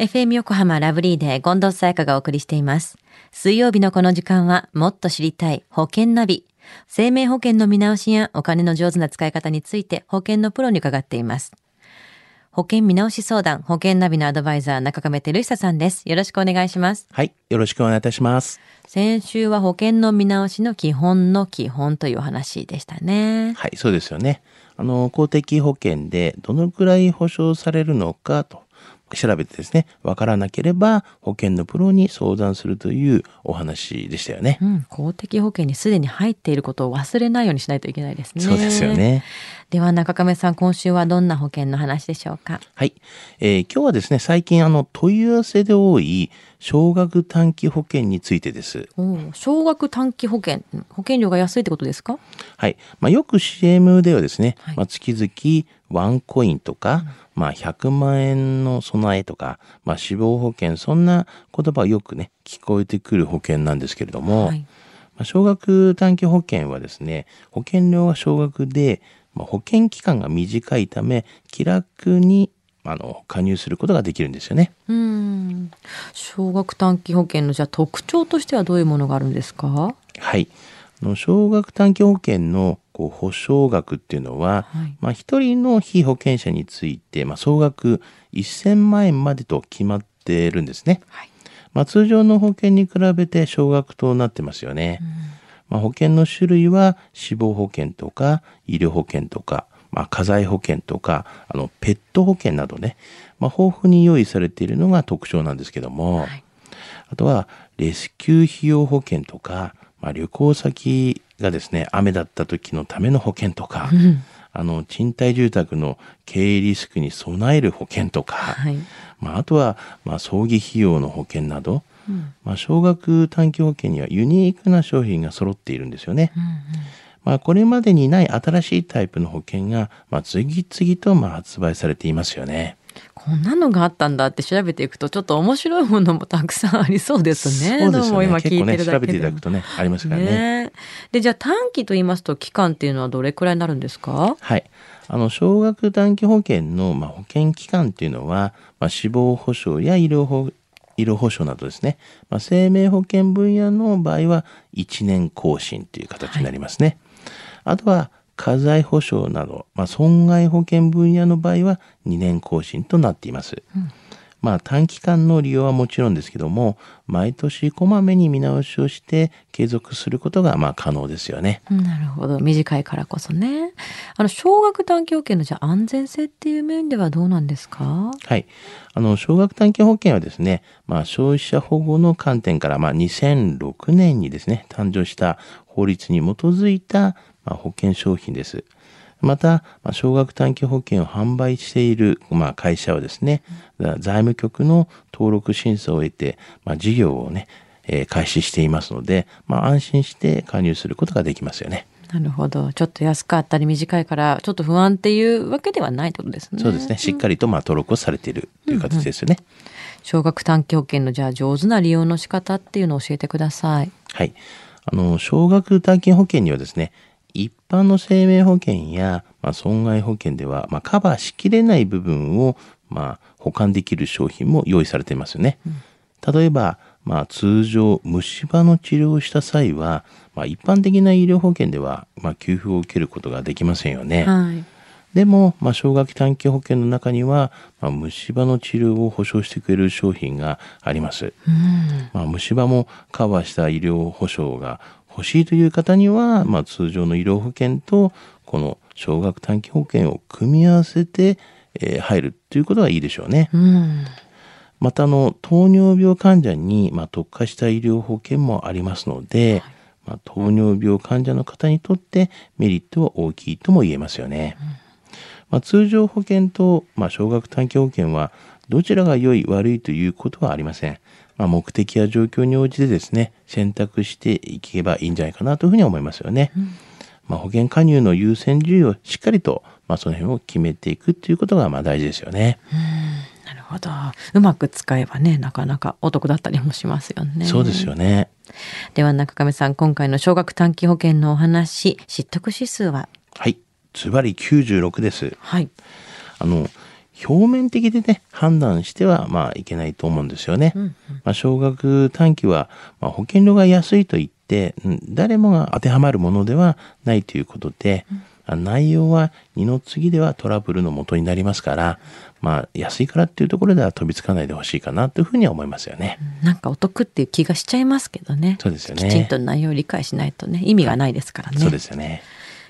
FM 横浜ラブリーで近藤沙耶香がお送りしています。水曜日のこの時間はもっと知りたい保険ナビ。生命保険の見直しやお金の上手な使い方について保険のプロに伺っています。保険見直し相談、保険ナビのアドバイザー中亀照久さんです。よろしくお願いします。はい。よろしくお願いいたします。先週は保険の見直しの基本の基本というお話でしたね。はい、そうですよね。あの、公的保険でどのくらい保証されるのかと調べてですね、わからなければ保険のプロに相談するというお話でしたよね。うん、公的保険にすでに入っていることを忘れないようにしないといけないですね。そうですよ。ね。では中亀さん、今週はどんな保険の話でしょうか？はい。えー今日はですね、最近あの問い合わせで多い少額短期保険についてです。少額短期保険、保険料が安いってことですか？はい。まあ、よく CM ではですね、はいまあ、月々ワンコインとか、まあ、100万円の備えとか、まあ、死亡保険、そんな言葉がよくね、聞こえてくる保険なんですけれども、はい。まあ、少額短期保険はですね、保険料は少額で、まあ、保険期間が短いため、気楽にあの加入することができるんですよね。うん。少額短期保険のじゃあ特徴としてはどういうものがあるんですか？はい。あの少額短期保険のこう保証額っていうのは、はいまあ、一人の被保険者について、まあ、総額1000万円までと決まっているんですね。はい。まあ、通常の保険に比べて少額となってますよね。まあ、保険の種類は死亡保険とか医療保険とか、まあ、家財保険とかあのペット保険などね、まあ、豊富に用意されているのが特徴なんですけども、はいあとはレスキュー費用保険とか、まあ、旅行先がですね雨だった時のための保険とか、あの賃貸住宅の経営リスクに備える保険とか、はい。まあ、あとは、まあ、葬儀費用の保険など、うんまあ、少額短期保険にはユニークな商品が揃っているんですよね。うんうんまあ、これまでにない新しいタイプの保険が、まあ、次々とまあ発売されていますよね。こんなのがあったんだって調べていくとちょっと面白いものもたくさんありそうですね。そうですよね。今聞ね、調べていただくとね、ありますからね。ねでじゃあ短期と言いますと期間っていうのはどれくらいになるんですか？はい。あの、少額短期保険の、まあ、保険期間っていうのは、まあ、死亡保障や医療保医療保障などですね、まあ、生命保険分野の場合は1年更新という形になりますね。あとは家財保障など、まあ、損害保険分野の場合は2年更新となっています。まあ短期間の利用はもちろんですけども、毎年こまめに見直しをして継続することがまあ可能ですよね。なるほど短いからこそねあの少額短期保険のじゃあ安全性っていう面ではどうなんですか？はい。あの、少額短期保険はですね、まあ、消費者保護の観点から、まあ、2006年にですね、誕生した法律に基づいた、まあ、保険商品です。また、まあ、少額短期保険を販売している、まあ、会社はですね、財務局の登録審査を得て、まあ、事業をね、えー開始していますので、まあ、安心して加入することができますよね。なるほどちょっと安かったり短いからちょっと不安っていうわけではないってことですねそうですね。しっかりと、まあ、登録をされているという形ですよね。少額短期保険のじゃあ上手な利用の仕方っていうのを教えてくださいはい。あの、少額短期保険にはですね、一般の生命保険や、まあ、損害保険では、まあ、カバーしきれない部分を、まあ、保管できる商品も用意されていますよね。例えば、まあ、通常、虫歯の治療をした際は、まあ、一般的な医療保険では、まあ、給付を受けることができませんよね。はいでも、まあ、少額短期保険の中には、まあ、虫歯の治療を保証してくれる商品があります。うんまあ、虫歯もカバーした医療保障が欲しいという方には、まあ、通常の医療保険とこの少額短期保険を組み合わせて、えー入るということがいいでしょうね。うんまたあの糖尿病患者に、まあ、特化した医療保険もありますので、まあ、糖尿病患者の方にとってメリットは大きいとも言えますよね。まあ、通常保険と、まあ、少額短期保険はどちらが良い悪いということはありません。まあ、目的や状況に応じてですね選択していけばいいんじゃないかなというふうに思いますよね。まあ、保険加入の優先順位をしっかりと、まあ、その辺を決めていくということがまあ大事ですよね。なるほどうまく使えばねなかなかお得だったりもしますよねそうですよね。では中亀さん今回の少額短期保険のお話知得指数は？はい。ズバリ96です。はいあの、表面的でね、判断しては、まあ、いけないと思うんですよね。まあ、少額短期は、まあ、保険料が安いと言って、うん、誰もが当てはまるものではないということで、うん、内容は二の次ではトラブルの元になりますから、まあ、安いからっていうところでは飛びつかないでほしいかなというふうには思いますよね。なんかお得っていう気がしちゃいますけどね。そうですよね。きちんと内容を理解しないとね、意味がないですからね。そうですよね。